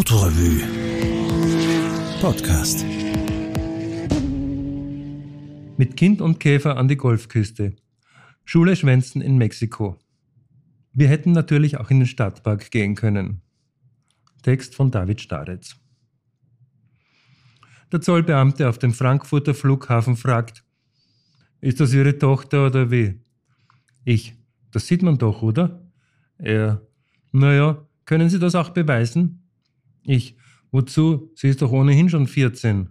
Autorevue Podcast. Mit Kind und Käfer an die Golfküste. Schule Schwänzen in Mexiko. Wir hätten natürlich auch in den Stadtpark gehen können. Text von David Staretz. Der Zollbeamte auf dem Frankfurter Flughafen fragt, ist das Ihre Tochter oder wie? Ich, das sieht man doch, oder? Er, naja, können Sie das auch beweisen? Ich, wozu? Sie ist doch ohnehin schon 14.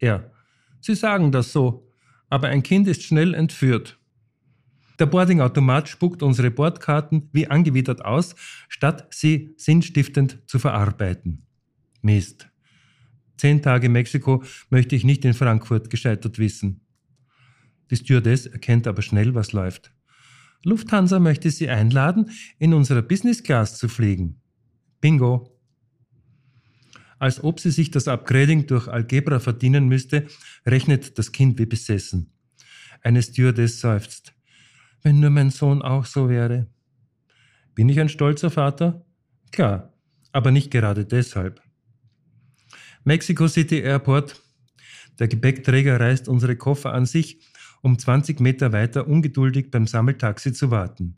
Er, Sie sagen das so, aber ein Kind ist schnell entführt. Der Boardingautomat spuckt unsere Bordkarten wie angewidert aus, statt sie sinnstiftend zu verarbeiten. Mist. Zehn Tage Mexiko möchte ich nicht in Frankfurt gescheitert wissen. Die Stewardess erkennt aber schnell, was läuft. Lufthansa möchte Sie einladen, in unserer Business Class zu fliegen. Bingo als ob sie sich das Upgrading durch Algebra verdienen müsste, rechnet das Kind wie besessen. Eine Stewardess seufzt. Wenn nur mein Sohn auch so wäre. Bin ich ein stolzer Vater? Klar, aber nicht gerade deshalb. Mexico City Airport. Der Gepäckträger reißt unsere Koffer an sich, um 20 Meter weiter ungeduldig beim Sammeltaxi zu warten.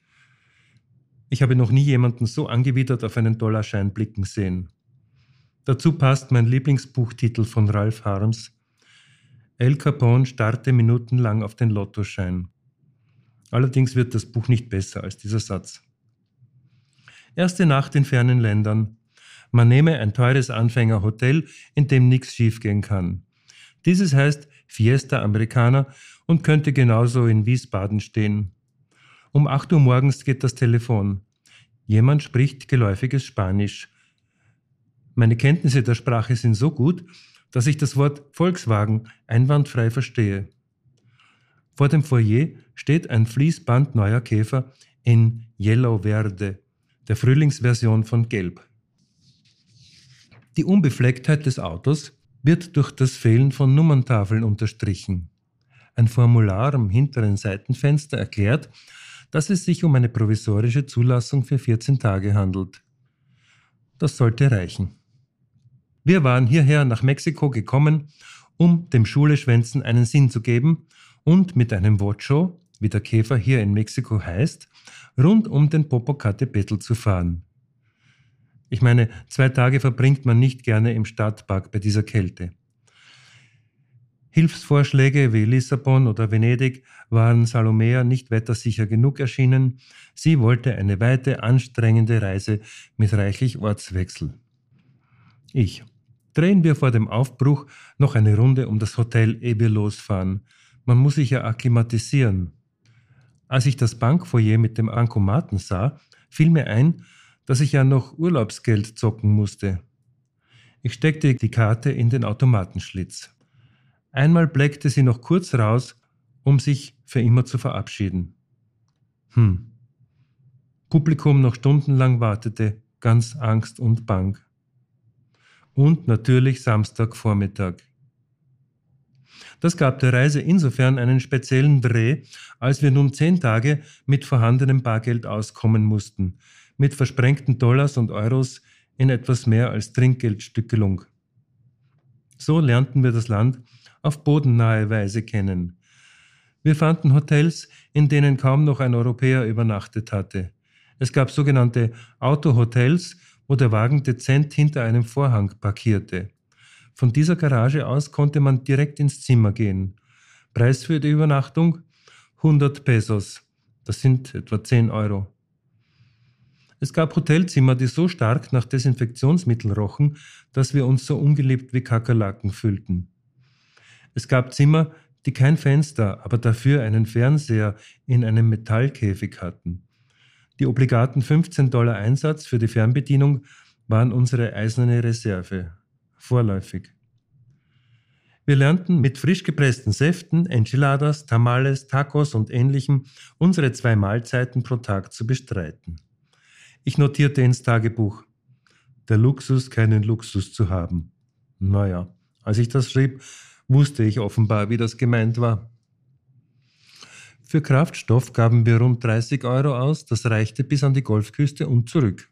Ich habe noch nie jemanden so angewidert auf einen Dollarschein blicken sehen. Dazu passt mein Lieblingsbuchtitel von Ralph Harms. El Capone starrte minutenlang auf den Lottoschein. Allerdings wird das Buch nicht besser als dieser Satz. Erste Nacht in fernen Ländern. Man nehme ein teures Anfängerhotel, in dem nichts schiefgehen kann. Dieses heißt Fiesta Americana und könnte genauso in Wiesbaden stehen. Um 8 Uhr morgens geht das Telefon. Jemand spricht geläufiges Spanisch. Meine Kenntnisse der Sprache sind so gut, dass ich das Wort Volkswagen einwandfrei verstehe. Vor dem Foyer steht ein Fließband neuer Käfer in Yellow Verde, der Frühlingsversion von Gelb. Die Unbeflecktheit des Autos wird durch das Fehlen von Nummerntafeln unterstrichen. Ein Formular am hinteren Seitenfenster erklärt, dass es sich um eine provisorische Zulassung für 14 Tage handelt. Das sollte reichen. Wir waren hierher nach Mexiko gekommen, um dem Schuleschwänzen einen Sinn zu geben und mit einem Vocho, wie der Käfer hier in Mexiko heißt, rund um den Popocatépetl zu fahren. Ich meine, zwei Tage verbringt man nicht gerne im Stadtpark bei dieser Kälte. Hilfsvorschläge wie Lissabon oder Venedig waren Salomea nicht wettersicher genug erschienen. Sie wollte eine weite, anstrengende Reise mit reichlich Ortswechsel. Ich drehen wir vor dem Aufbruch noch eine Runde um das Hotel wir losfahren. Man muss sich ja akklimatisieren. Als ich das Bankfoyer mit dem Bankomaten sah, fiel mir ein, dass ich ja noch Urlaubsgeld zocken musste. Ich steckte die Karte in den Automatenschlitz. Einmal bleckte sie noch kurz raus, um sich für immer zu verabschieden. Hm. Publikum noch stundenlang wartete, ganz Angst und Bang und natürlich Samstagvormittag. Das gab der Reise insofern einen speziellen Dreh, als wir nun zehn Tage mit vorhandenem Bargeld auskommen mussten, mit versprengten Dollars und Euros in etwas mehr als Trinkgeldstückelung. So lernten wir das Land auf bodennahe Weise kennen. Wir fanden Hotels, in denen kaum noch ein Europäer übernachtet hatte. Es gab sogenannte Autohotels, wo der Wagen dezent hinter einem Vorhang parkierte. Von dieser Garage aus konnte man direkt ins Zimmer gehen. Preis für die Übernachtung 100 Pesos. Das sind etwa 10 Euro. Es gab Hotelzimmer, die so stark nach Desinfektionsmittel rochen, dass wir uns so ungeliebt wie Kakerlaken fühlten. Es gab Zimmer, die kein Fenster, aber dafür einen Fernseher in einem Metallkäfig hatten. Die obligaten 15 Dollar Einsatz für die Fernbedienung waren unsere eiserne Reserve, vorläufig. Wir lernten mit frisch gepressten Säften, Enchiladas, Tamales, Tacos und ähnlichem unsere zwei Mahlzeiten pro Tag zu bestreiten. Ich notierte ins Tagebuch, der Luxus, keinen Luxus zu haben. Naja, als ich das schrieb, wusste ich offenbar, wie das gemeint war. Für Kraftstoff gaben wir rund 30 Euro aus, das reichte bis an die Golfküste und zurück.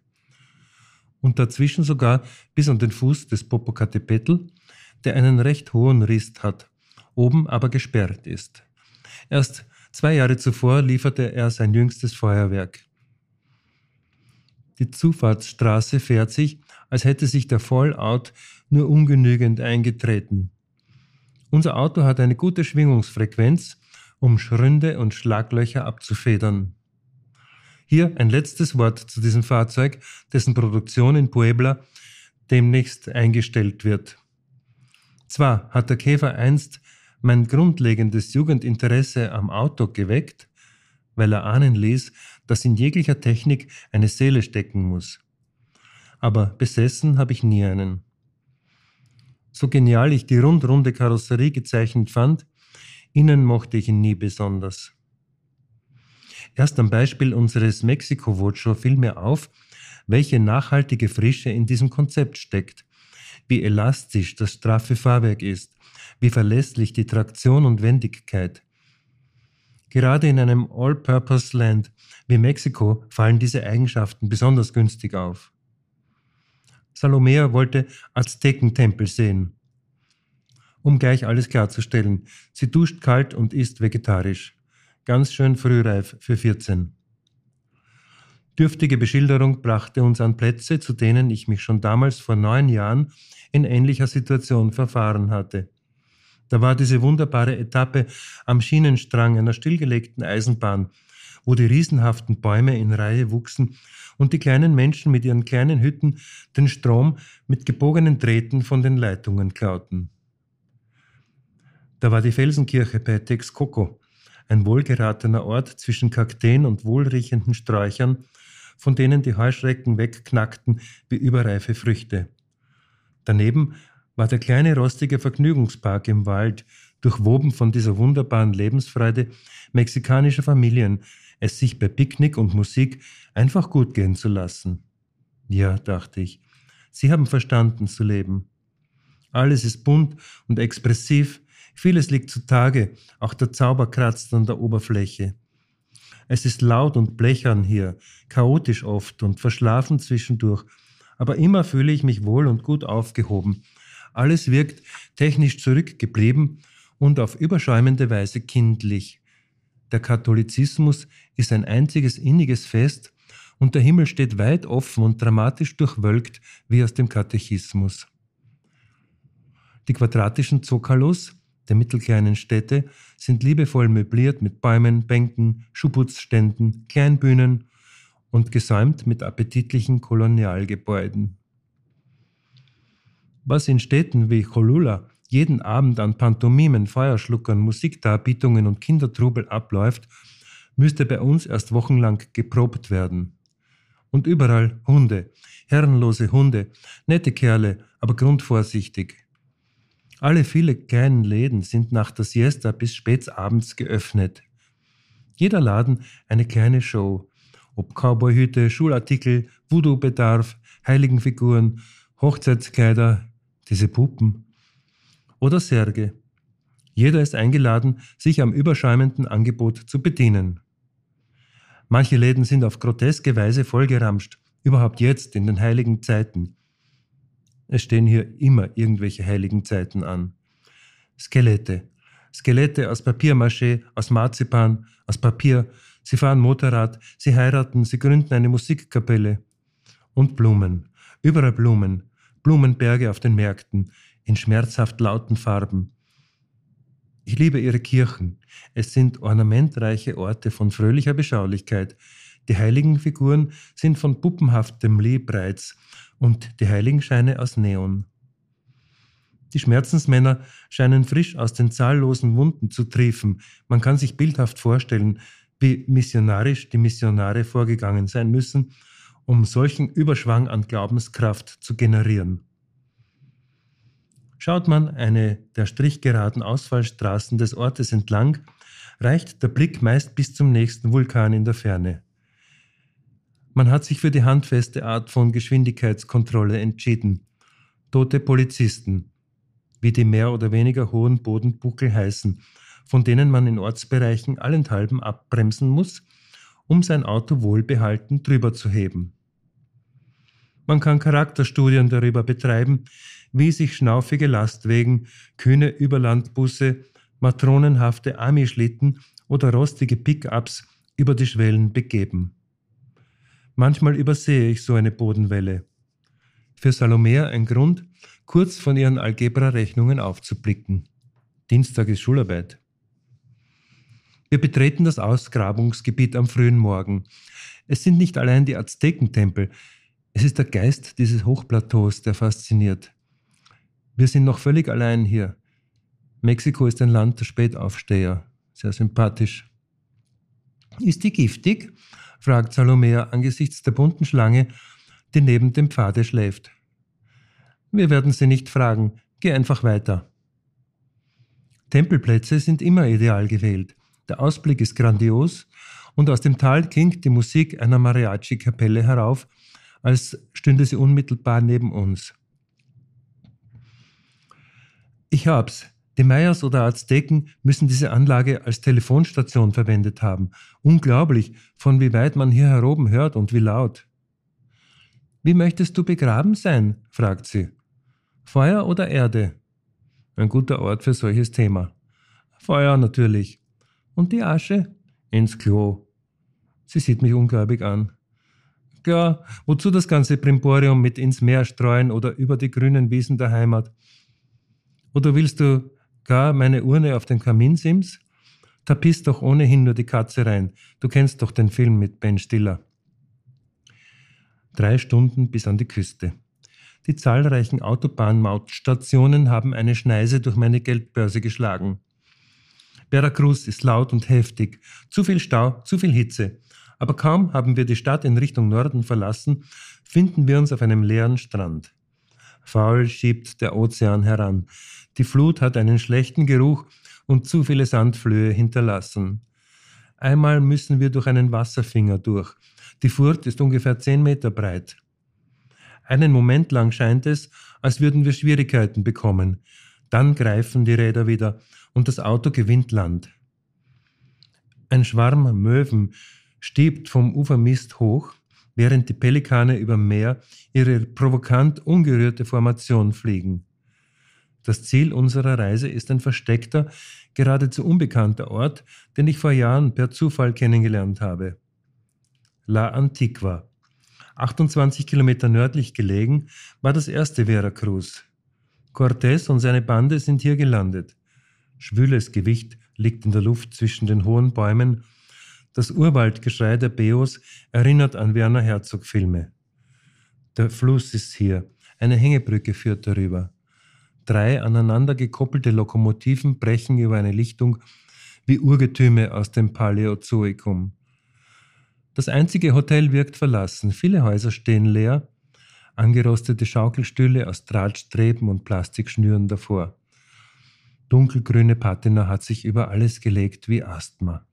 und dazwischen sogar bis an den Fuß des Popocatépetl, der einen recht hohen Rist hat, oben aber gesperrt ist. Erst zwei Jahre zuvor lieferte er sein jüngstes Feuerwerk. Die Zufahrtsstraße fährt sich, als hätte sich der Fallout nur ungenügend eingetreten. Unser Auto hat eine gute Schwingungsfrequenz, um Schründe und Schlaglöcher abzufedern. Hier ein letztes Wort zu diesem Fahrzeug, dessen Produktion in Puebla demnächst eingestellt wird. Zwar hat der Käfer einst mein grundlegendes Jugendinteresse am Auto geweckt, weil er ahnen ließ, dass in jeglicher Technik eine Seele stecken muss. Aber besessen habe ich nie einen. So genial ich die rundrunde Karosserie gezeichnet fand, innen mochte ich ihn nie besonders. Erst am Beispiel unseres Mexiko-Vocho fiel mir auf, welche nachhaltige Frische in diesem Konzept steckt, wie elastisch das straffe Fahrwerk ist, wie verlässlich die Traktion und Wendigkeit. Gerade in einem All-Purpose-Land wie Mexiko fallen diese Eigenschaften besonders günstig auf. Salomea wollte Aztekentempel sehen. Um gleich alles klarzustellen, sie duscht kalt und isst vegetarisch. Ganz schön frühreif für 14. Dürftige Beschilderung brachte uns an Plätze, zu denen ich mich schon damals vor neun Jahren in ähnlicher Situation verfahren hatte. Da war diese wunderbare Etappe am Schienenstrang einer stillgelegten Eisenbahn, wo die riesenhaften Bäume in Reihe wuchsen und die kleinen Menschen mit ihren kleinen Hütten den Strom mit gebogenen Drähten von den Leitungen klauten. Da war die Felsenkirche bei Texcoco, ein wohlgeratener Ort zwischen Kakteen und wohlriechenden Sträuchern, von denen die Heuschrecken wegknackten wie überreife Früchte. Daneben war der kleine rostige Vergnügungspark im Wald, durchwoben von dieser wunderbaren Lebensfreude mexikanischer Familien, es sich bei Picknick und Musik einfach gut gehen zu lassen. Ja, dachte ich, Sie haben verstanden zu leben. Alles ist bunt und expressiv, vieles liegt zutage, auch der Zauber kratzt an der Oberfläche. Es ist laut und blechern hier, chaotisch oft und verschlafen zwischendurch, aber immer fühle ich mich wohl und gut aufgehoben. Alles wirkt technisch zurückgeblieben und auf überschäumende Weise kindlich. Der Katholizismus ist ein einziges inniges Fest und der Himmel steht weit offen und dramatisch durchwölkt wie aus dem Katechismus. Die quadratischen Zokalos der mittelkleinen Städte sind liebevoll möbliert mit Bäumen, Bänken, Schuhputzständen, Kleinbühnen und gesäumt mit appetitlichen Kolonialgebäuden. Was in Städten wie Cholula jeden Abend an Pantomimen, Feuerschluckern, Musikdarbietungen und Kindertrubel abläuft, müsste bei uns erst wochenlang geprobt werden. Und überall Hunde, herrenlose Hunde, nette Kerle, aber grundvorsichtig. Alle viele kleinen Läden sind nach der Siesta bis spät abends geöffnet. Jeder Laden eine kleine Show. Ob Cowboyhüte, Schulartikel, Voodoo-Bedarf, Heiligenfiguren, Hochzeitskleider, diese Puppen oder Särge. Jeder ist eingeladen, sich am überschäumenden Angebot zu bedienen. Manche Läden sind auf groteske Weise vollgeramscht, überhaupt jetzt in den heiligen Zeiten. Es stehen hier immer irgendwelche heiligen Zeiten an. Skelette. Skelette aus Papiermaché, aus Marzipan, aus Papier. Sie fahren Motorrad, sie heiraten, sie gründen eine Musikkapelle. Und Blumen. Überall Blumen. Blumenberge auf den Märkten, in schmerzhaft lauten Farben. Ich liebe ihre Kirchen. Es sind ornamentreiche Orte von fröhlicher Beschaulichkeit. Die heiligen Figuren sind von puppenhaftem Liebreiz und die Heiligenscheine aus Neon. Die Schmerzensmänner scheinen frisch aus den zahllosen Wunden zu triefen. Man kann sich bildhaft vorstellen, wie missionarisch die Missionare vorgegangen sein müssen, um solchen Überschwang an Glaubenskraft zu generieren. Schaut man eine der strichgeraden Ausfallstraßen des Ortes entlang, reicht der Blick meist bis zum nächsten Vulkan in der Ferne. Man hat sich für die handfeste Art von Geschwindigkeitskontrolle entschieden. Tote Polizisten, wie die mehr oder weniger hohen Bodenbuckel heißen, von denen man in Ortsbereichen allenthalben abbremsen muss, um sein Auto wohlbehalten drüber zu heben. Man kann Charakterstudien darüber betreiben, wie sich schnaufige Lastwegen, kühne Überlandbusse, matronenhafte Amischlitten oder rostige Pickups über die Schwellen begeben. Manchmal übersehe ich so eine Bodenwelle. Für Salomea ein Grund, kurz von ihren Algebra-Rechnungen aufzublicken. Dienstag ist Schularbeit. Wir betreten das Ausgrabungsgebiet am frühen Morgen. Es sind nicht allein die Aztekentempel, es ist der Geist dieses Hochplateaus, der fasziniert. Wir sind noch völlig allein hier. Mexiko ist ein Land der Spätaufsteher. Sehr sympathisch. Ist die giftig? Fragt Salomea angesichts der bunten Schlange, die neben dem Pfade schläft. Wir werden sie nicht fragen. Geh einfach weiter. Tempelplätze sind immer ideal gewählt. Der Ausblick ist grandios und aus dem Tal klingt die Musik einer Mariachi-Kapelle herauf, als stünde sie unmittelbar neben uns. Ich hab's. Die Mayas oder Azteken müssen diese Anlage als Telefonstation verwendet haben. Unglaublich, von wie weit man hier heroben hört und wie laut. Wie möchtest du begraben sein? fragt sie. Feuer oder Erde? Ein guter Ort für solches Thema. Feuer natürlich. Und die Asche? Ins Klo. Sie sieht mich ungläubig an. Ja, wozu das ganze Primborium mit ins Meer streuen oder über die grünen Wiesen der Heimat? Oder willst du gar meine Urne auf den Kaminsims? Da pisst doch ohnehin nur die Katze rein. Du kennst doch den Film mit Ben Stiller. Drei Stunden bis an die Küste. Die zahlreichen Autobahnmautstationen haben eine Schneise durch meine Geldbörse geschlagen. Veracruz ist laut und heftig. Zu viel Stau, zu viel Hitze. Aber kaum haben wir die Stadt in Richtung Norden verlassen, finden wir uns auf einem leeren Strand. Faul schiebt der Ozean heran. Die Flut hat einen schlechten Geruch und zu viele Sandflöhe hinterlassen. Einmal müssen wir durch einen Wasserfinger durch. Die Furt ist ungefähr zehn Meter breit. Einen Moment lang scheint es, als würden wir Schwierigkeiten bekommen. Dann greifen die Räder wieder und das Auto gewinnt Land. Ein Schwarm Möwen stiebt vom Ufermist hoch, während die Pelikane über Meer ihre provokant ungerührte Formation fliegen. Das Ziel unserer Reise ist ein versteckter, geradezu unbekannter Ort, den ich vor Jahren per Zufall kennengelernt habe. La Antigua. 28 Kilometer nördlich gelegen, war das erste Veracruz. Cortés und seine Bande sind hier gelandet. Schwüles Gewicht liegt in der Luft zwischen den hohen Bäumen das Urwaldgeschrei der Beos erinnert an Werner Herzog-Filme. Der Fluss ist hier, eine Hängebrücke führt darüber. Drei aneinander gekoppelte Lokomotiven brechen über eine Lichtung wie Urgetüme aus dem Paläozoikum. Das einzige Hotel wirkt verlassen, viele Häuser stehen leer, angerostete Schaukelstühle aus Drahtstreben und Plastikschnüren davor. Dunkelgrüne Patina hat sich über alles gelegt wie Asthma.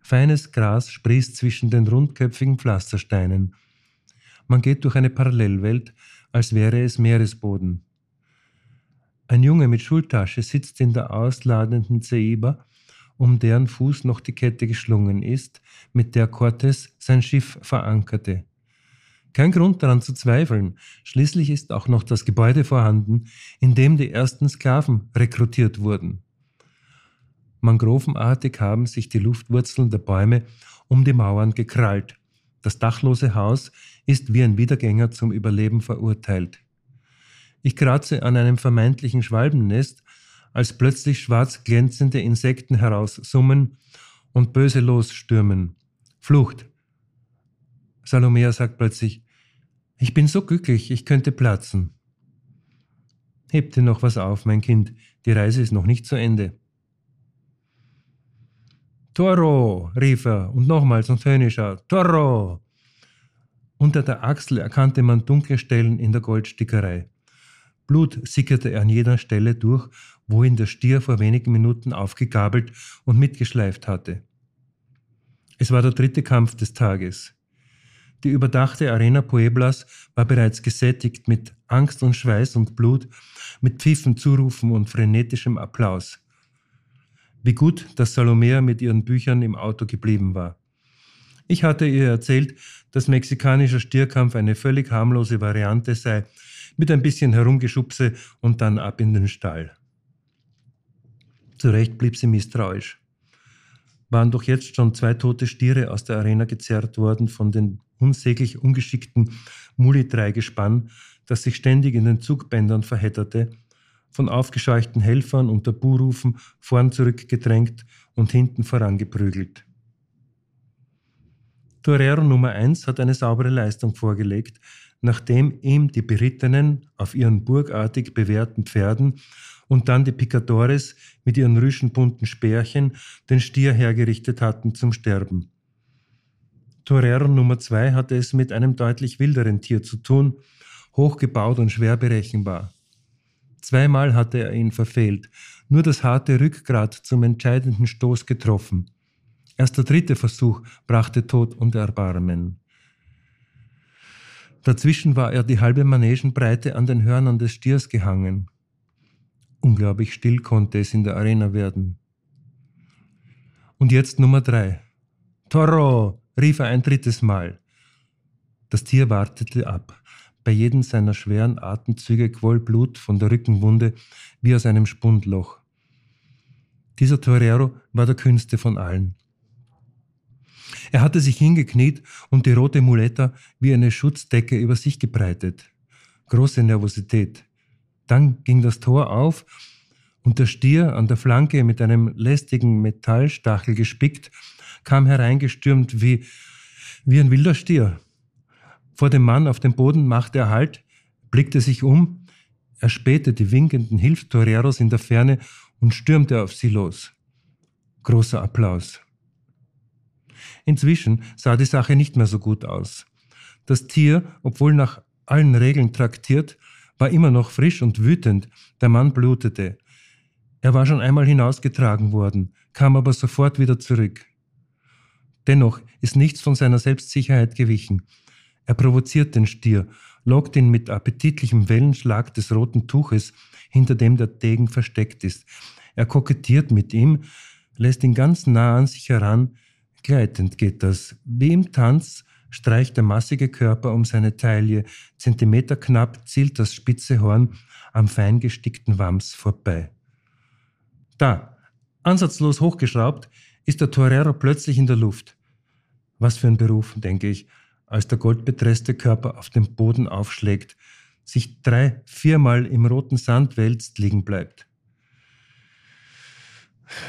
Feines Gras sprießt zwischen den rundköpfigen Pflastersteinen. Man geht durch eine Parallelwelt, als wäre es Meeresboden. Ein Junge mit Schultasche sitzt in der ausladenden Ceiba, um deren Fuß noch die Kette geschlungen ist, mit der Cortes sein Schiff verankerte. Kein Grund daran zu zweifeln, schließlich ist auch noch das Gebäude vorhanden, in dem die ersten Sklaven rekrutiert wurden. Mangrovenartig haben sich die Luftwurzeln der Bäume um die Mauern gekrallt. Das dachlose Haus ist wie ein Wiedergänger zum Überleben verurteilt. Ich kratze an einem vermeintlichen Schwalbennest, als plötzlich schwarz glänzende Insekten heraussummen und böse losstürmen. Flucht. Salomea sagt plötzlich, ich bin so glücklich, ich könnte platzen. Heb dir noch was auf, mein Kind, die Reise ist noch nicht zu Ende. Toro, rief er und nochmals und höhnischer, Toro! Unter der Achsel erkannte man dunkle Stellen in der Goldstickerei. Blut sickerte an jeder Stelle durch, wo ihn der Stier vor wenigen Minuten aufgegabelt und mitgeschleift hatte. Es war der dritte Kampf des Tages. Die überdachte Arena Pueblas war bereits gesättigt mit Angst und Schweiß und Blut, mit Pfiffen, Zurufen und frenetischem Applaus. Wie gut, dass Salomea mit ihren Büchern im Auto geblieben war. Ich hatte ihr erzählt, dass mexikanischer Stierkampf eine völlig harmlose Variante sei, mit ein bisschen Herumgeschubse und dann ab in den Stall. Zurecht blieb sie misstrauisch. Waren doch jetzt schon zwei tote Stiere aus der Arena gezerrt worden von den unsäglich ungeschickten Muli-3-Gespann, das sich ständig in den Zugbändern verhedderte, von aufgescheuchten Helfern unter Buhrufen vorn zurückgedrängt und hinten vorangeprügelt. Torero Nummer 1 hat eine saubere Leistung vorgelegt, nachdem ihm die Berittenen auf ihren burgartig bewährten Pferden und dann die Picadores mit ihren rüschenbunten Speerchen den Stier hergerichtet hatten zum Sterben. Torero Nummer 2 hatte es mit einem deutlich wilderen Tier zu tun, hochgebaut und schwer berechenbar. Zweimal hatte er ihn verfehlt, nur das harte Rückgrat zum entscheidenden Stoß getroffen. Erst der dritte Versuch brachte Tod und Erbarmen. Dazwischen war er die halbe Manegenbreite an den Hörnern des Stiers gehangen. Unglaublich still konnte es in der Arena werden. Und jetzt Nummer drei. Toro! rief er ein drittes Mal. Das Tier wartete ab. Bei jedem seiner schweren Atemzüge quoll Blut von der Rückenwunde wie aus einem Spundloch. Dieser Torero war der kühnste von allen. Er hatte sich hingekniet und die rote Muletta wie eine Schutzdecke über sich gebreitet. Große Nervosität. Dann ging das Tor auf und der Stier an der Flanke mit einem lästigen Metallstachel gespickt, kam hereingestürmt wie, wie ein wilder Stier. Vor dem Mann auf dem Boden machte er Halt, blickte sich um, er spähte die winkenden Hilfstoreros in der Ferne und stürmte auf sie los. Großer Applaus. Inzwischen sah die Sache nicht mehr so gut aus. Das Tier, obwohl nach allen Regeln traktiert, war immer noch frisch und wütend, der Mann blutete. Er war schon einmal hinausgetragen worden, kam aber sofort wieder zurück. Dennoch ist nichts von seiner Selbstsicherheit gewichen. Er provoziert den Stier, lockt ihn mit appetitlichem Wellenschlag des roten Tuches, hinter dem der Degen versteckt ist. Er kokettiert mit ihm, lässt ihn ganz nah an sich heran, Gleitend geht das. Wie im Tanz streicht der massige Körper um seine Taille, zentimeterknapp zielt das spitze Horn am feingestickten Wams vorbei. Da, ansatzlos hochgeschraubt, ist der Torero plötzlich in der Luft. Was für ein Beruf, denke ich, als der goldbetresste Körper auf dem Boden aufschlägt, sich drei, viermal im roten Sand wälzt, liegen bleibt.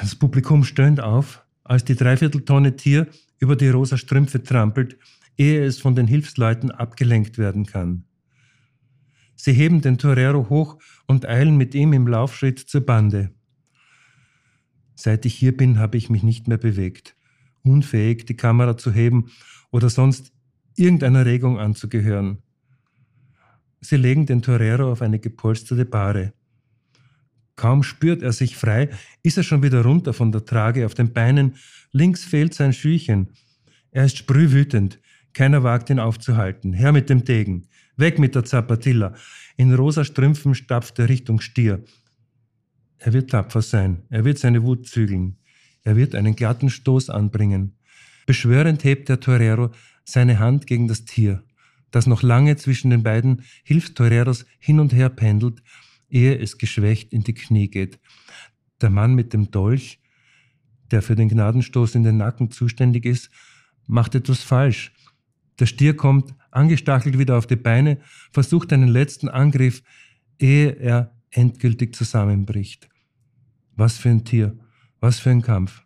Das Publikum stöhnt auf, als die Dreivierteltonne Tier über die rosa Strümpfe trampelt, ehe es von den Hilfsleuten abgelenkt werden kann. Sie heben den Torero hoch und eilen mit ihm im Laufschritt zur Bande. Seit ich hier bin, habe ich mich nicht mehr bewegt, unfähig, die Kamera zu heben oder sonst irgendeiner Regung anzugehören. Sie legen den Torero auf eine gepolsterte Bahre. Kaum spürt er sich frei, ist er schon wieder runter von der Trage auf den Beinen. Links fehlt sein Schüchen. Er ist sprühwütend. Keiner wagt ihn aufzuhalten. Her mit dem Degen. Weg mit der Zapatilla. In rosa Strümpfen stapft er Richtung Stier. Er wird tapfer sein. Er wird seine Wut zügeln. Er wird einen glatten Stoß anbringen. Beschwörend hebt der Torero seine Hand gegen das Tier, das noch lange zwischen den beiden Hilfstoreros hin und her pendelt ehe es geschwächt in die Knie geht. Der Mann mit dem Dolch, der für den Gnadenstoß in den Nacken zuständig ist, macht etwas falsch. Der Stier kommt angestachelt wieder auf die Beine, versucht einen letzten Angriff, ehe er endgültig zusammenbricht. Was für ein Tier, was für ein Kampf.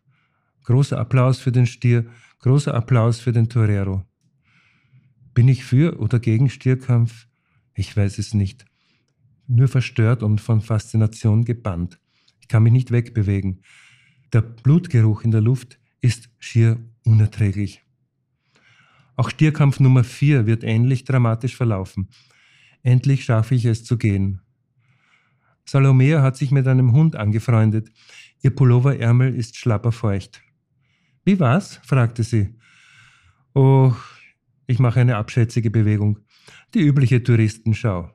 Großer Applaus für den Stier, großer Applaus für den Torero. Bin ich für oder gegen Stierkampf? Ich weiß es nicht nur verstört und von Faszination gebannt. Ich kann mich nicht wegbewegen. Der Blutgeruch in der Luft ist schier unerträglich. Auch Stierkampf Nummer 4 wird ähnlich dramatisch verlaufen. Endlich schaffe ich es zu gehen. Salomea hat sich mit einem Hund angefreundet. Ihr Pulloverärmel ist schlapperfeucht. Wie war's? fragte sie. Oh, ich mache eine abschätzige Bewegung. Die übliche Touristenschau.